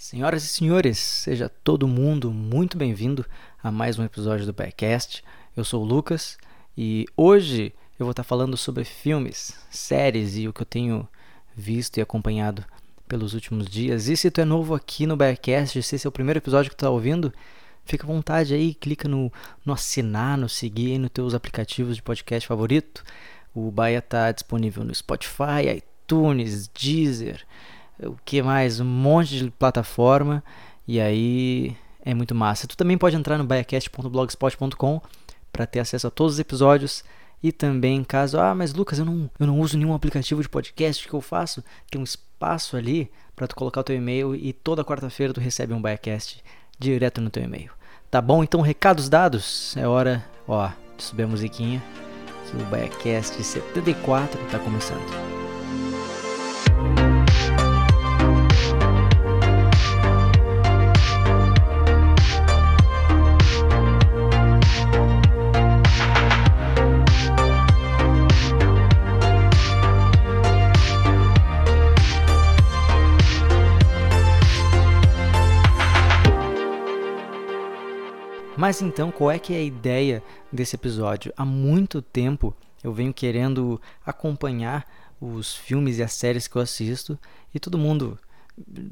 Senhoras e senhores, seja todo mundo muito bem-vindo a mais um episódio do Backcast. Eu sou o Lucas e hoje eu vou estar falando sobre filmes, séries e o que eu tenho visto e acompanhado pelos últimos dias. E se tu é novo aqui no Backcast, se esse é o primeiro episódio que tu está ouvindo, fica à vontade aí, clica no, no assinar, no seguir nos teus aplicativos de podcast favorito. O Baia está disponível no Spotify, iTunes, Deezer, o que mais? Um monte de plataforma. E aí é muito massa. Tu também pode entrar no baiacast.blogspot.com para ter acesso a todos os episódios. E também, caso, ah, mas Lucas, eu não, eu não uso nenhum aplicativo de podcast, o que eu faço? Tem um espaço ali para tu colocar o teu e-mail e toda quarta-feira tu recebe um Biacast direto no teu e-mail. Tá bom? Então, recados dados. É hora, ó, de subir a musiquinha que o Biacast 74 tá começando. Mas então, qual é que é a ideia desse episódio? Há muito tempo eu venho querendo acompanhar os filmes e as séries que eu assisto e todo mundo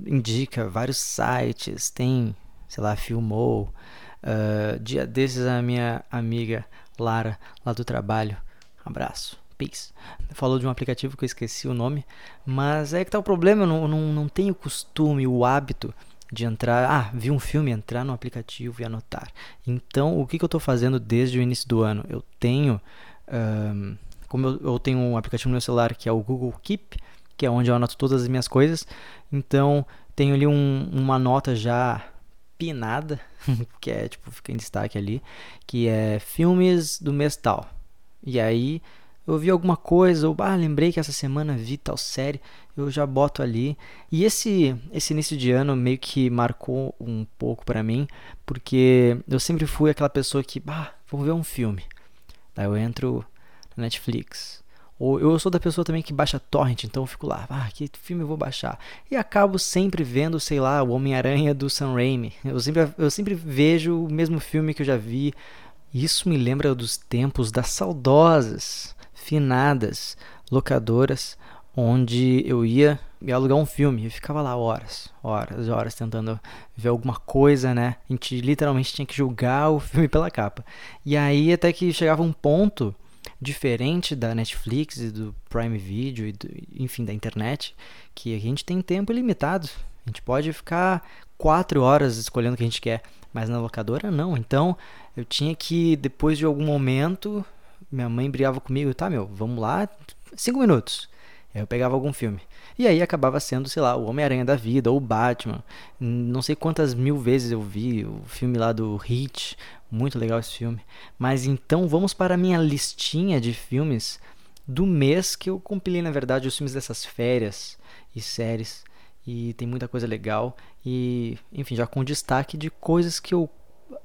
indica vários sites, tem, sei lá, filmou. Uh, dia desses a minha amiga Lara, lá do trabalho, abraço, peace, falou de um aplicativo que eu esqueci o nome, mas é que tá o problema, eu não, não, não tenho costume, o hábito de entrar, ah, vi um filme, entrar no aplicativo e anotar. Então, o que, que eu estou fazendo desde o início do ano? Eu tenho, um, como eu, eu, tenho um aplicativo no meu celular que é o Google Keep, que é onde eu anoto todas as minhas coisas. Então, tenho ali um, uma nota já pinada, que é tipo, fica em destaque ali, que é filmes do mês tal. E aí eu vi alguma coisa, ou ah, lembrei que essa semana vi tal série, eu já boto ali. E esse esse início de ano meio que marcou um pouco para mim, porque eu sempre fui aquela pessoa que, ah, vou ver um filme. Daí eu entro na Netflix. Ou eu sou da pessoa também que baixa torrent, então eu fico lá, ah, que filme eu vou baixar? E acabo sempre vendo, sei lá, o Homem-Aranha do Sam Raimi. Eu sempre, eu sempre vejo o mesmo filme que eu já vi. Isso me lembra dos tempos das saudosas finadas locadoras onde eu ia me alugar um filme e ficava lá horas, horas, horas tentando ver alguma coisa, né? A gente literalmente tinha que julgar o filme pela capa. E aí até que chegava um ponto diferente da Netflix e do Prime Video e do, enfim da internet, que a gente tem tempo ilimitado. A gente pode ficar quatro horas escolhendo o que a gente quer, mas na locadora não. Então eu tinha que depois de algum momento minha mãe brigava comigo, tá, meu, vamos lá, cinco minutos. Eu pegava algum filme. E aí acabava sendo, sei lá, o Homem-Aranha da Vida, ou o Batman. Não sei quantas mil vezes eu vi o filme lá do Hit. Muito legal esse filme. Mas então vamos para a minha listinha de filmes do mês que eu compilei, na verdade, os filmes dessas férias e séries. E tem muita coisa legal. E, enfim, já com destaque de coisas que eu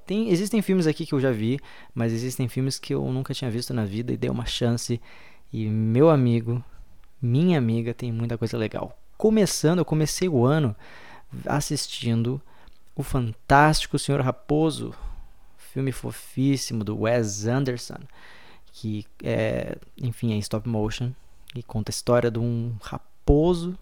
tem, existem filmes aqui que eu já vi, mas existem filmes que eu nunca tinha visto na vida e dei uma chance. E meu amigo, minha amiga, tem muita coisa legal. Começando, eu comecei o ano assistindo o fantástico Senhor Raposo, filme fofíssimo do Wes Anderson, que é, enfim, é stop motion e conta a história de um raposo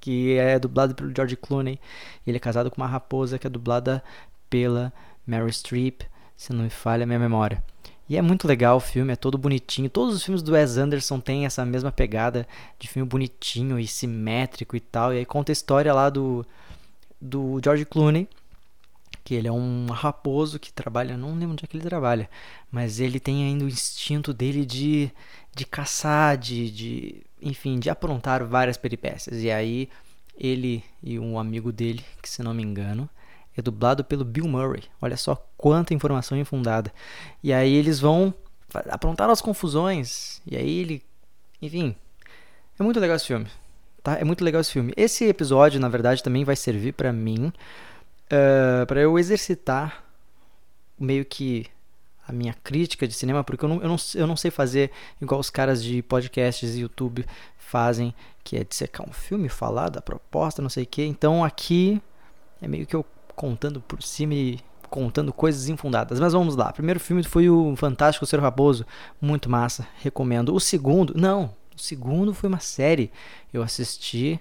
que é dublado pelo George Clooney. Ele é casado com uma raposa que é dublada pela Mary Streep, se não me falha a minha memória. E é muito legal o filme, é todo bonitinho. Todos os filmes do Wes Anderson têm essa mesma pegada de filme bonitinho e simétrico e tal. E aí conta a história lá do, do George Clooney, que ele é um raposo que trabalha, não lembro onde é que ele trabalha, mas ele tem ainda o instinto dele de, de caçar, de, de, enfim, de aprontar várias peripécias. E aí ele e um amigo dele, que se não me engano, é dublado pelo Bill Murray. Olha só quanta informação infundada. E aí eles vão aprontar as confusões. E aí ele. Enfim. É muito legal esse filme. Tá? É muito legal esse filme. Esse episódio, na verdade, também vai servir para mim. Uh, para eu exercitar meio que a minha crítica de cinema, porque eu não, eu, não, eu não sei fazer igual os caras de podcasts e YouTube fazem, que é dissecar um filme, falar da proposta, não sei o que. Então aqui é meio que eu contando por cima e contando coisas infundadas. Mas vamos lá. O primeiro filme foi o Fantástico Ser Raposo, muito massa, recomendo. O segundo, não, o segundo foi uma série. Eu assisti,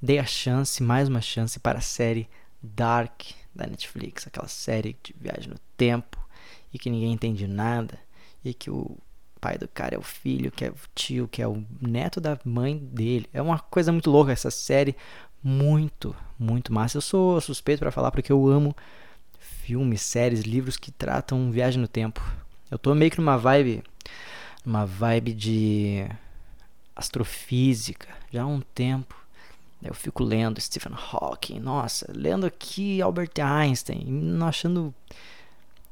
dei a chance, mais uma chance para a série Dark da Netflix, aquela série de viagem no tempo e que ninguém entende nada e que o pai do cara é o filho, que é o tio, que é o neto da mãe dele. É uma coisa muito louca essa série, muito, muito massa. Eu sou suspeito para falar porque eu amo filmes, séries, livros que tratam viagem no tempo. Eu tô meio que numa vibe, uma vibe de astrofísica já há um tempo. Eu fico lendo Stephen Hawking, nossa, lendo aqui Albert Einstein, achando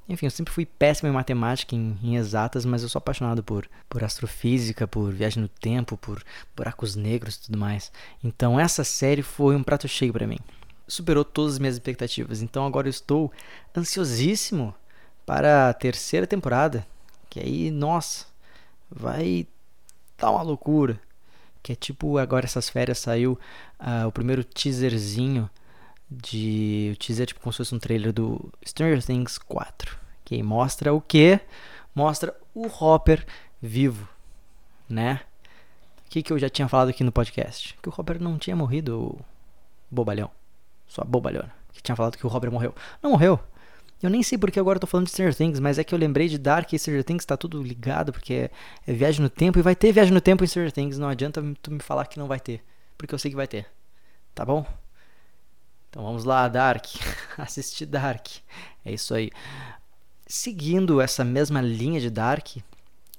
enfim, eu sempre fui péssimo em matemática, em, em, exatas, mas eu sou apaixonado por, por astrofísica, por viagem no tempo, por buracos negros e tudo mais. Então essa série foi um prato cheio para mim. Superou todas as minhas expectativas. Então agora eu estou ansiosíssimo para a terceira temporada. Que aí, nossa, vai dar uma loucura. Que é tipo, agora essas férias saiu uh, o primeiro teaserzinho de o teaser tipo como se fosse um trailer do Stranger Things 4, que mostra o que? Mostra o Hopper vivo, né? O que, que eu já tinha falado aqui no podcast? Que o Hopper não tinha morrido, bobalhão. Só bobalhona. Que tinha falado que o Hopper morreu. Não morreu. Eu nem sei porque agora eu tô falando de Stranger Things, mas é que eu lembrei de Dark e Stranger Things, tá tudo ligado, porque é, é viagem no tempo e vai ter viagem no tempo em Stranger Things. Não adianta tu me falar que não vai ter, porque eu sei que vai ter. Tá bom? Então vamos lá, Dark. Assistir Dark. É isso aí. Seguindo essa mesma linha de Dark,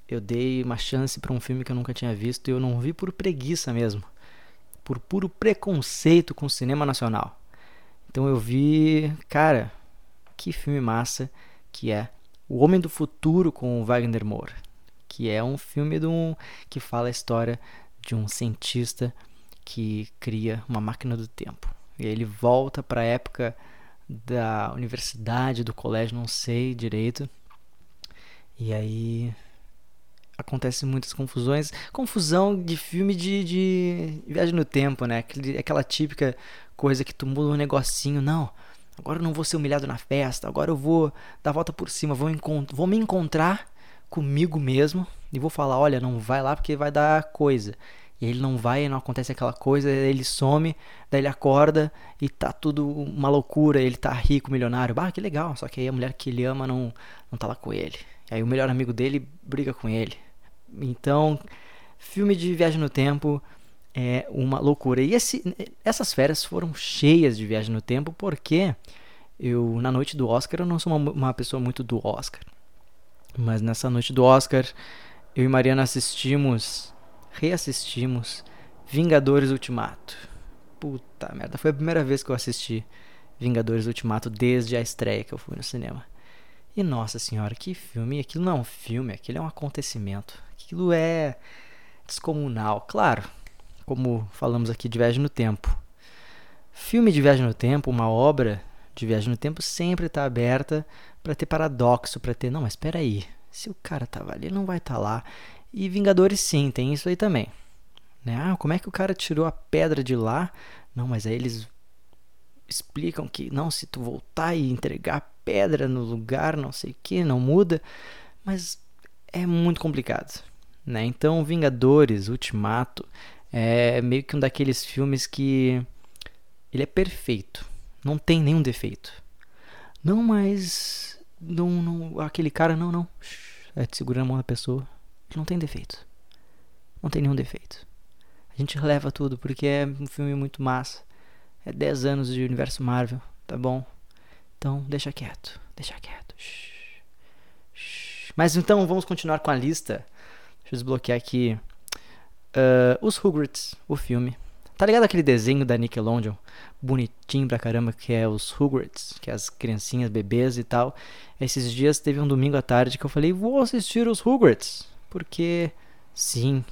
eu dei uma chance para um filme que eu nunca tinha visto e eu não vi por preguiça mesmo, por puro preconceito com o cinema nacional. Então eu vi, cara, que filme massa que é O Homem do Futuro com o Wagner Moura, que é um filme um, que fala a história de um cientista que cria uma máquina do tempo. E aí ele volta para a época da universidade, do colégio, não sei direito. E aí acontece muitas confusões. Confusão de filme de, de viagem no tempo, né? Aquela típica coisa que tu muda um negocinho. Não, agora eu não vou ser humilhado na festa. Agora eu vou dar a volta por cima. Vou, vou me encontrar comigo mesmo e vou falar: olha, não vai lá porque vai dar coisa. E ele não vai, não acontece aquela coisa, ele some, daí ele acorda e tá tudo uma loucura, ele tá rico, milionário. Bah, que legal. Só que aí a mulher que ele ama não, não tá lá com ele. E aí o melhor amigo dele briga com ele. Então, filme de viagem no tempo é uma loucura. E esse, essas férias foram cheias de viagem no tempo porque eu, na noite do Oscar, eu não sou uma, uma pessoa muito do Oscar. Mas nessa noite do Oscar, eu e Mariana assistimos reassistimos Vingadores Ultimato. Puta merda, foi a primeira vez que eu assisti Vingadores Ultimato desde a estreia que eu fui no cinema. E nossa senhora, que filme! Aquilo não é um filme, aquilo é um acontecimento. Aquilo é descomunal. Claro, como falamos aqui de Viagem no Tempo. Filme de Viagem no Tempo, uma obra de Viagem no Tempo, sempre está aberta para ter paradoxo, para ter. Não, mas espera aí. Se o cara tava ali, não vai estar tá lá. E Vingadores sim, tem isso aí também. Né? Ah, como é que o cara tirou a pedra de lá? Não, mas aí eles explicam que não, se tu voltar e entregar pedra no lugar, não sei o que, não muda. Mas é muito complicado. Né? Então, Vingadores, Ultimato, é meio que um daqueles filmes que ele é perfeito, não tem nenhum defeito. Não, mas não, não aquele cara não, não. É te segurando a mão da pessoa não tem defeito. Não tem nenhum defeito. A gente releva tudo porque é um filme muito massa. É 10 anos de universo Marvel, tá bom? Então, deixa quieto, deixa quieto. Shhh. Shhh. Mas então, vamos continuar com a lista. Deixa eu desbloquear aqui. Uh, os Rugrats, o filme. Tá ligado aquele desenho da Nickelodeon? Bonitinho pra caramba, que é os Rugrats, que é as criancinhas, bebês e tal. Esses dias teve um domingo à tarde que eu falei, vou assistir os Rugrats. Porque, sim.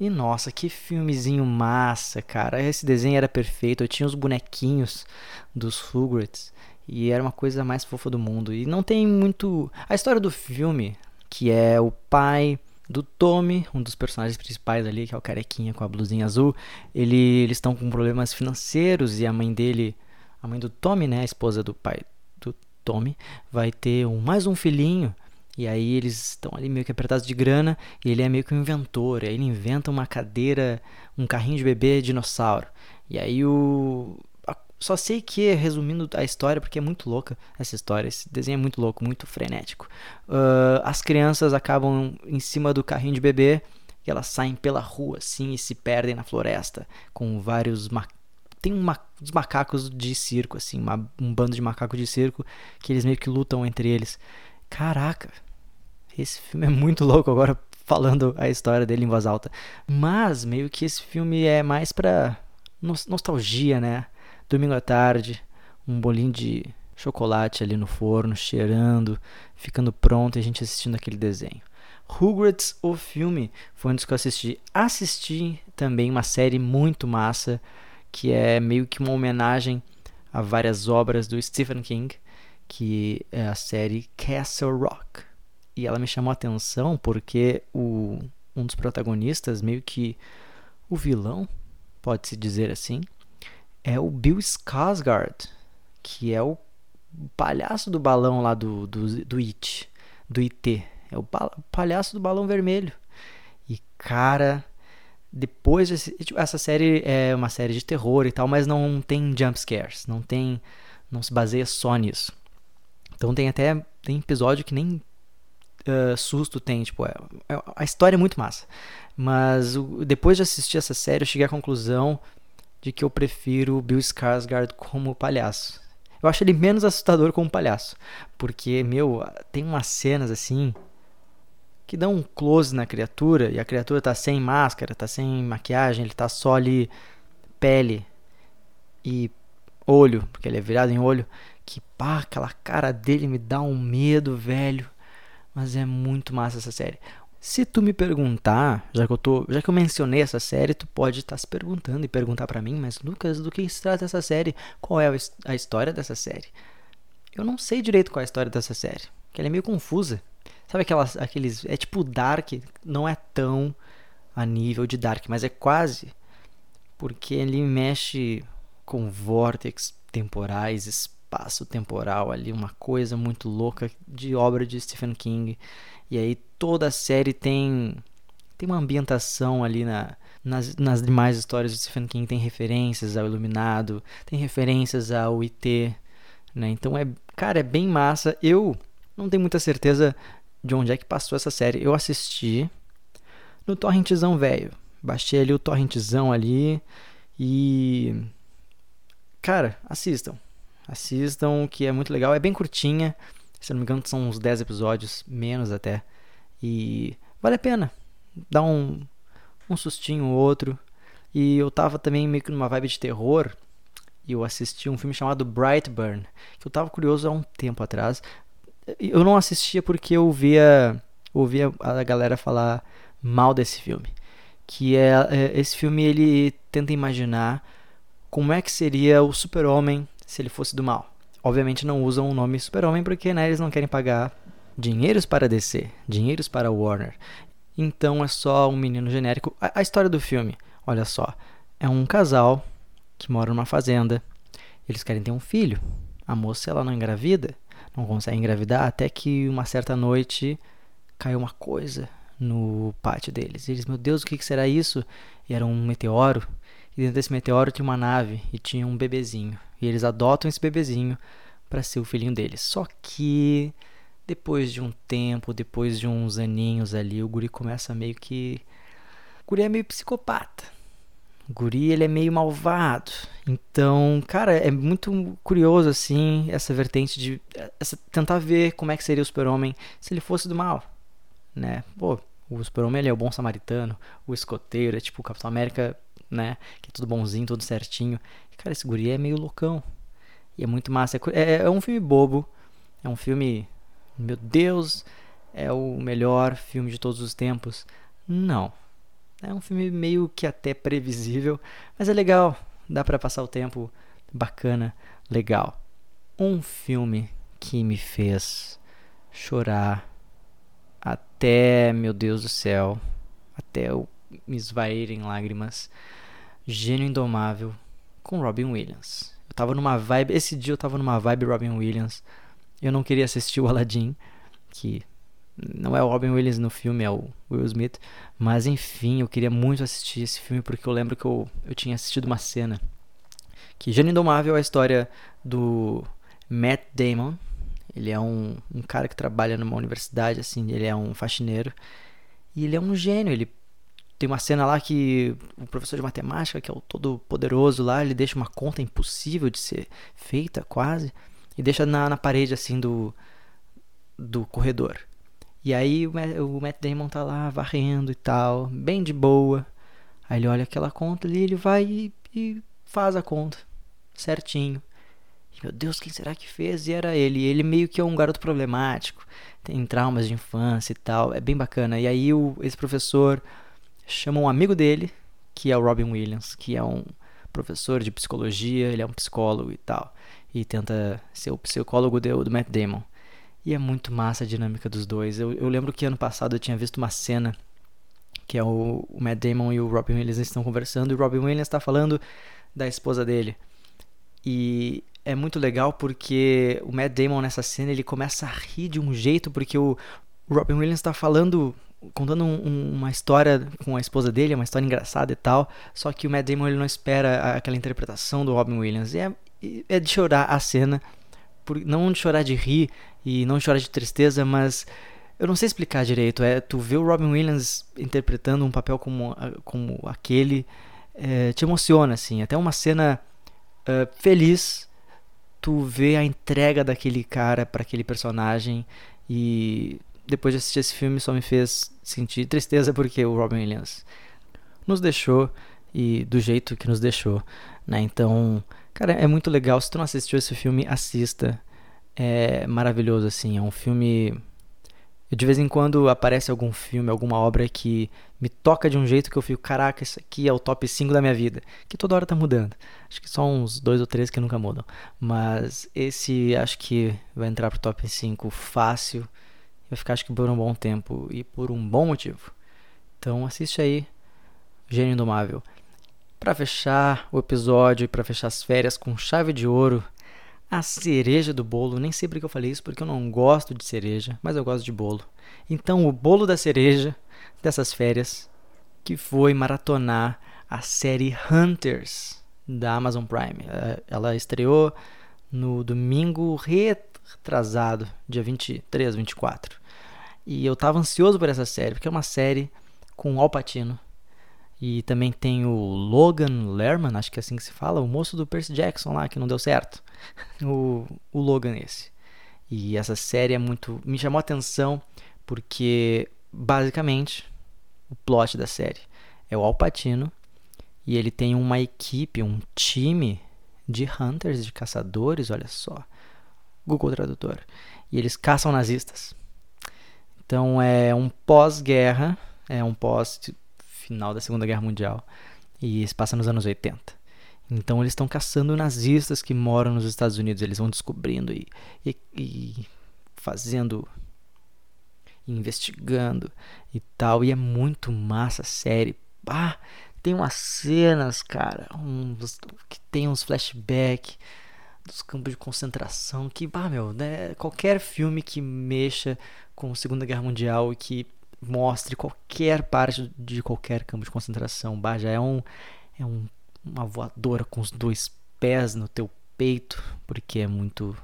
E nossa, que filmezinho massa, cara. Esse desenho era perfeito. Eu tinha os bonequinhos dos Rugrats. E era uma coisa mais fofa do mundo. E não tem muito. A história do filme, que é o pai do Tommy, um dos personagens principais ali, que é o carequinha com a blusinha azul, ele, eles estão com problemas financeiros e a mãe dele, a mãe do Tommy, né, a esposa do pai do Tommy, vai ter um, mais um filhinho. E aí eles estão ali meio que apertados de grana e ele é meio que um inventor. Aí ele inventa uma cadeira, um carrinho de bebê dinossauro. E aí o só sei que, resumindo a história, porque é muito louca essa história, esse desenho é muito louco, muito frenético. Uh, as crianças acabam em cima do carrinho de bebê e elas saem pela rua assim e se perdem na floresta com vários tem uma, uns macacos de circo assim, uma, um bando de macacos de circo que eles meio que lutam entre eles. Caraca, esse filme é muito louco agora falando a história dele em voz alta. Mas meio que esse filme é mais pra nostalgia, né? Domingo à tarde, um bolinho de chocolate ali no forno, cheirando, ficando pronto e a gente assistindo aquele desenho. Rugrats, o filme, foi um dos que eu assisti. Assisti também uma série muito massa, que é meio que uma homenagem a várias obras do Stephen King, que é a série Castle Rock. E ela me chamou a atenção porque o, um dos protagonistas, meio que o vilão, pode-se dizer assim, é o Bill Skarsgård, que é o palhaço do balão lá do, do, do It, do IT. É o palhaço do balão vermelho. E cara, depois desse, tipo, essa série é uma série de terror e tal, mas não tem jump scares, não tem, não se baseia só nisso. Então tem até tem episódio que nem uh, susto tem, tipo, é, é, a história é muito massa. Mas o, depois de assistir essa série, eu cheguei à conclusão de que eu prefiro Bill Skarsgård como palhaço. Eu acho ele menos assustador como palhaço, porque meu, tem umas cenas assim que dão um close na criatura e a criatura tá sem máscara, tá sem maquiagem, ele tá só ali pele e olho, porque ele é virado em olho, que pá, aquela cara dele me dá um medo, velho. Mas é muito massa essa série. Se tu me perguntar, já que eu tô, já que eu mencionei essa série, tu pode estar tá se perguntando e perguntar para mim, mas Lucas, do que se trata essa série? Qual é a história dessa série? Eu não sei direito qual é a história dessa série, que ela é meio confusa. Sabe aquelas aqueles é tipo Dark, não é tão a nível de Dark, mas é quase porque ele mexe com vórtices temporais, espaço temporal ali, uma coisa muito louca de obra de Stephen King. E aí toda a série tem tem uma ambientação ali na, nas, nas demais histórias de Stephen King tem referências ao Iluminado, tem referências ao IT, né? Então é, cara, é bem massa. Eu não tenho muita certeza de onde é que passou essa série. Eu assisti no torrentzão velho. Baixei ali o torrentzão ali e cara, assistam. Assistam, que é muito legal, é bem curtinha. Se não me engano, são uns 10 episódios, menos até. E vale a pena. Dá um, um sustinho ou outro. E eu tava também meio que numa vibe de terror. E eu assisti um filme chamado Brightburn. Que eu tava curioso há um tempo atrás. Eu não assistia porque eu via, ouvia a galera falar mal desse filme. Que é, é esse filme ele tenta imaginar como é que seria o super-homem se ele fosse do mal obviamente não usam o nome Super-Homem porque né, eles não querem pagar dinheiros para DC, dinheiros para Warner. Então é só um menino genérico. A, a, história do filme, olha só, é um casal que mora numa fazenda. Eles querem ter um filho. A moça ela não engravida, não consegue engravidar até que uma certa noite caiu uma coisa no pátio deles. Eles, meu Deus, o que será isso? E era um meteoro. E dentro desse meteoro tinha uma nave e tinha um bebezinho. E eles adotam esse bebezinho para ser o filhinho deles. Só que depois de um tempo, depois de uns aninhos ali, o guri começa meio que o guri é meio psicopata. O guri ele é meio malvado. Então, cara, é muito curioso assim essa vertente de essa, tentar ver como é que seria o Super-Homem se ele fosse do mal, né? Pô, o Super-Homem ele é o bom samaritano, o escoteiro, é tipo o Capitão América né? Que é tudo bonzinho, tudo certinho. Cara, esse guri é meio loucão. E é muito massa. É, é um filme bobo. É um filme. Meu Deus, é o melhor filme de todos os tempos. Não. É um filme meio que até previsível, mas é legal. Dá para passar o tempo bacana, legal. Um filme que me fez chorar até, meu Deus do céu, até eu me esvair em lágrimas. Gênio Indomável com Robin Williams. Eu tava numa vibe. Esse dia eu tava numa vibe Robin Williams. Eu não queria assistir o Aladdin, que não é o Robin Williams no filme, é o Will Smith. Mas enfim, eu queria muito assistir esse filme porque eu lembro que eu, eu tinha assistido uma cena. Que Gênio Indomável é a história do Matt Damon. Ele é um, um cara que trabalha numa universidade, assim, ele é um faxineiro. E ele é um gênio, ele tem uma cena lá que o professor de matemática, que é o todo poderoso lá, ele deixa uma conta impossível de ser feita, quase, e deixa na, na parede assim do, do corredor. E aí o, o Matt Damon tá lá varrendo e tal, bem de boa. Aí ele olha aquela conta ali, ele vai e, e faz a conta certinho. E, meu Deus, quem será que fez? E era ele. Ele meio que é um garoto problemático, tem traumas de infância e tal, é bem bacana. E aí o, esse professor chama um amigo dele, que é o Robin Williams, que é um professor de psicologia, ele é um psicólogo e tal, e tenta ser o psicólogo do, do Matt Damon. E é muito massa a dinâmica dos dois. Eu, eu lembro que ano passado eu tinha visto uma cena que é o, o Matt Damon e o Robin Williams estão conversando e o Robin Williams está falando da esposa dele. E é muito legal porque o Matt Damon nessa cena ele começa a rir de um jeito porque o Robin Williams está falando contando um, um, uma história com a esposa dele, uma história engraçada e tal. Só que o Matt Damon ele não espera aquela interpretação do Robin Williams. E é, é de chorar a cena, por, não de chorar de rir e não de chorar de tristeza, mas eu não sei explicar direito. É tu ver o Robin Williams interpretando um papel como, como aquele é, te emociona assim. Até uma cena uh, feliz, tu vê a entrega daquele cara para aquele personagem e depois de assistir esse filme, só me fez sentir tristeza porque o Robin Williams nos deixou e do jeito que nos deixou, né? Então, cara, é muito legal. Se tu não assistiu esse filme, assista. É maravilhoso, assim. É um filme. De vez em quando aparece algum filme, alguma obra que me toca de um jeito que eu fico, caraca, isso aqui é o top 5 da minha vida. Que toda hora tá mudando. Acho que só uns dois ou três que nunca mudam. Mas esse acho que vai entrar pro top 5 fácil vai ficar acho que por um bom tempo e por um bom motivo. Então assiste aí Gênio Indomável. Para fechar o episódio e para fechar as férias com chave de ouro, a cereja do bolo. Nem sei porque eu falei isso, porque eu não gosto de cereja, mas eu gosto de bolo. Então, o bolo da cereja dessas férias, que foi maratonar a série Hunters da Amazon Prime. É, ela estreou no domingo retrasado, dia 23, 24. E eu tava ansioso por essa série, porque é uma série com Al Pacino. E também tem o Logan Lerman, acho que é assim que se fala, o moço do Percy Jackson lá, que não deu certo. o, o Logan esse. E essa série é muito. me chamou a atenção porque, basicamente, o plot da série é o Al Pacino e ele tem uma equipe, um time de hunters, de caçadores, olha só. Google Tradutor. E eles caçam nazistas. Então é um pós-guerra, é um pós-final da Segunda Guerra Mundial e se passa nos anos 80. Então eles estão caçando nazistas que moram nos Estados Unidos, eles vão descobrindo e, e, e fazendo, investigando e tal. E é muito massa a série. Tem umas cenas, cara, uns, que tem uns flashbacks dos campos de concentração que, bah, meu, né, qualquer filme que mexa com a Segunda Guerra Mundial e que mostre qualquer parte de qualquer campo de concentração, bah, já é um é um, uma voadora com os dois pés no teu peito, porque é muito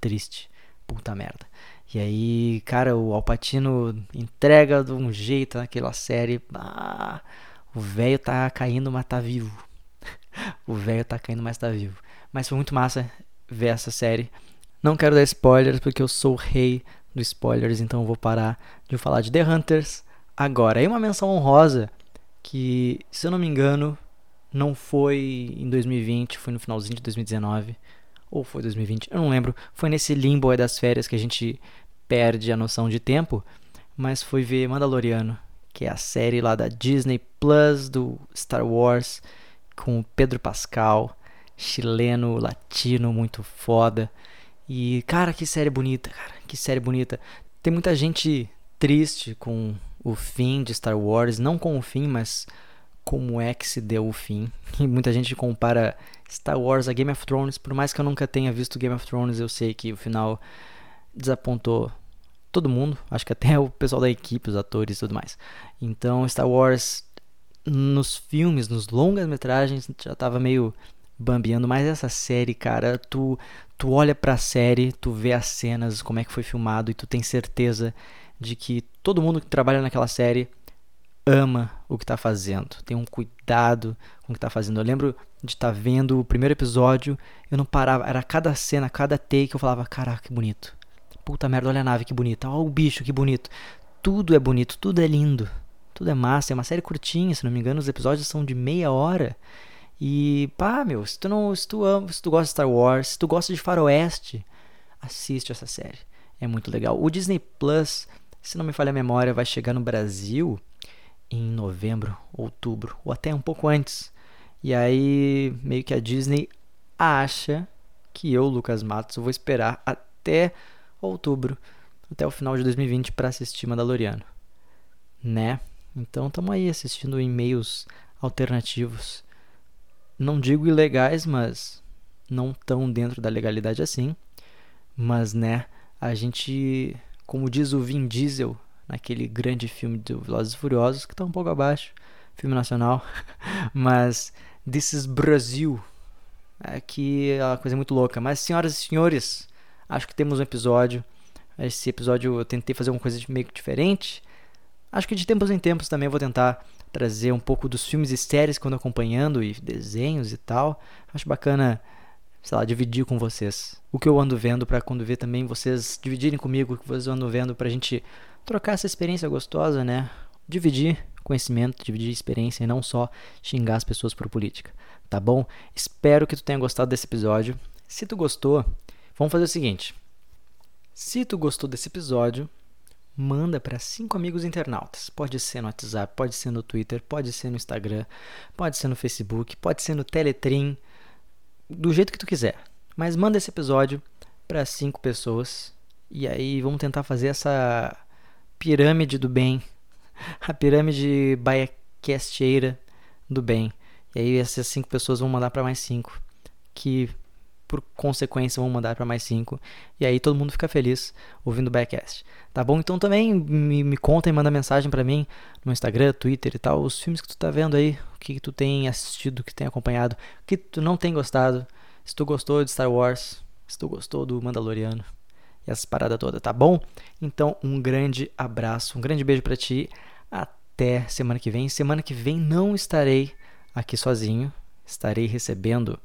triste. Puta merda. E aí, cara, o Alpatino entrega de um jeito naquela série. Ah, o velho tá caindo, mas tá vivo. o velho tá caindo, mas tá vivo. Mas foi muito massa ver essa série. Não quero dar spoilers porque eu sou o rei dos spoilers, então vou parar de falar de The Hunters agora. Aí uma menção honrosa que, se eu não me engano, não foi em 2020, foi no finalzinho de 2019 ou foi 2020, eu não lembro. Foi nesse limbo das férias que a gente perde a noção de tempo, mas foi ver Mandaloriano, que é a série lá da Disney Plus do Star Wars com o Pedro Pascal chileno, latino, muito foda. E, cara, que série bonita, cara. Que série bonita. Tem muita gente triste com o fim de Star Wars. Não com o fim, mas como é que se deu o fim. E muita gente compara Star Wars a Game of Thrones. Por mais que eu nunca tenha visto Game of Thrones, eu sei que o final desapontou todo mundo. Acho que até o pessoal da equipe, os atores e tudo mais. Então, Star Wars nos filmes, nos longas-metragens, já tava meio bambeando, mas essa série, cara, tu tu olha para a série, tu vê as cenas, como é que foi filmado e tu tem certeza de que todo mundo que trabalha naquela série ama o que está fazendo, tem um cuidado com o que está fazendo. Eu lembro de estar tá vendo o primeiro episódio, eu não parava, era cada cena, cada take, eu falava, caraca, que bonito. Puta merda, olha a nave, que bonita. Olha o bicho, que bonito. Tudo é bonito, tudo é lindo. Tudo é massa. É uma série curtinha, se não me engano, os episódios são de meia hora. E, pá, meu, se tu, não, se tu, ama, se tu gosta de Star Wars, se tu gosta de faroeste, assiste essa série. É muito legal. O Disney Plus, se não me falha a memória, vai chegar no Brasil em novembro, outubro, ou até um pouco antes. E aí, meio que a Disney acha que eu, Lucas Matos, vou esperar até outubro, até o final de 2020 para assistir Mandaloriano. Né? Então, estamos aí assistindo e-mails alternativos não digo ilegais, mas não tão dentro da legalidade assim. Mas, né, a gente, como diz o Vin Diesel, naquele grande filme do Velozes e Furiosos, que está um pouco abaixo, filme nacional, mas This is Brasil. Aqui é uma coisa muito louca. Mas, senhoras e senhores, acho que temos um episódio. Esse episódio eu tentei fazer uma coisa meio diferente. Acho que de tempos em tempos também vou tentar trazer um pouco dos filmes e séries que eu ando acompanhando e desenhos e tal. Acho bacana, sei lá, dividir com vocês o que eu ando vendo para quando ver também vocês dividirem comigo o que vocês andam vendo pra gente trocar essa experiência gostosa, né? Dividir conhecimento, dividir experiência e não só xingar as pessoas por política, tá bom? Espero que tu tenha gostado desse episódio. Se tu gostou, vamos fazer o seguinte. Se tu gostou desse episódio, manda para cinco amigos internautas. Pode ser no WhatsApp, pode ser no Twitter, pode ser no Instagram, pode ser no Facebook, pode ser no Teletrim, do jeito que tu quiser. Mas manda esse episódio para cinco pessoas e aí vamos tentar fazer essa pirâmide do bem, a pirâmide baiacasteira do bem. E aí essas cinco pessoas vão mandar para mais cinco que por consequência, vão mandar para mais cinco. E aí todo mundo fica feliz ouvindo o backcast. Tá bom? Então também me, me conta e manda mensagem para mim no Instagram, Twitter e tal, os filmes que tu tá vendo aí, o que, que tu tem assistido, que tem acompanhado, o que tu não tem gostado, se tu gostou de Star Wars, se tu gostou do Mandaloriano e essas paradas todas, tá bom? Então, um grande abraço, um grande beijo para ti. Até semana que vem. Semana que vem não estarei aqui sozinho, estarei recebendo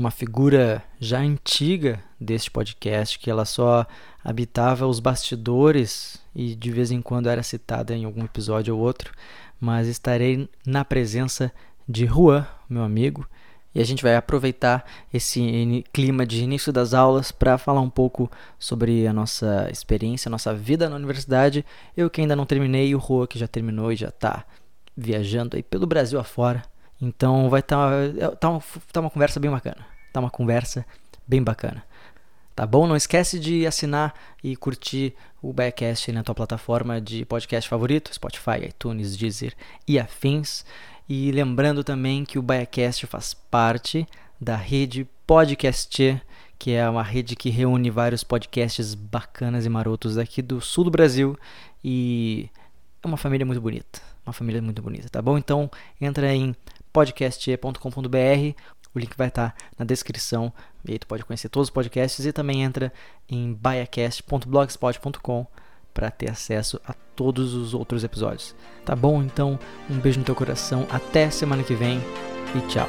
uma figura já antiga deste podcast, que ela só habitava os bastidores e de vez em quando era citada em algum episódio ou outro, mas estarei na presença de Juan, meu amigo, e a gente vai aproveitar esse clima de início das aulas para falar um pouco sobre a nossa experiência, a nossa vida na universidade. Eu que ainda não terminei e o Juan que já terminou e já está viajando aí pelo Brasil afora. Então vai estar tá, tá, uma, tá uma conversa bem bacana. Tá uma conversa bem bacana. Tá bom? Não esquece de assinar e curtir o Backcast na tua plataforma de podcast favorito, Spotify, iTunes, Deezer e afins. E lembrando também que o Backcast faz parte da rede Podcast, que é uma rede que reúne vários podcasts bacanas e marotos aqui do sul do Brasil e é uma família muito bonita, uma família muito bonita, tá bom? Então entra em podcast.com.br. O link vai estar na descrição. E aí tu pode conhecer todos os podcasts e também entra em biacast.blogspot.com para ter acesso a todos os outros episódios. Tá bom? Então, um beijo no teu coração. Até semana que vem e tchau.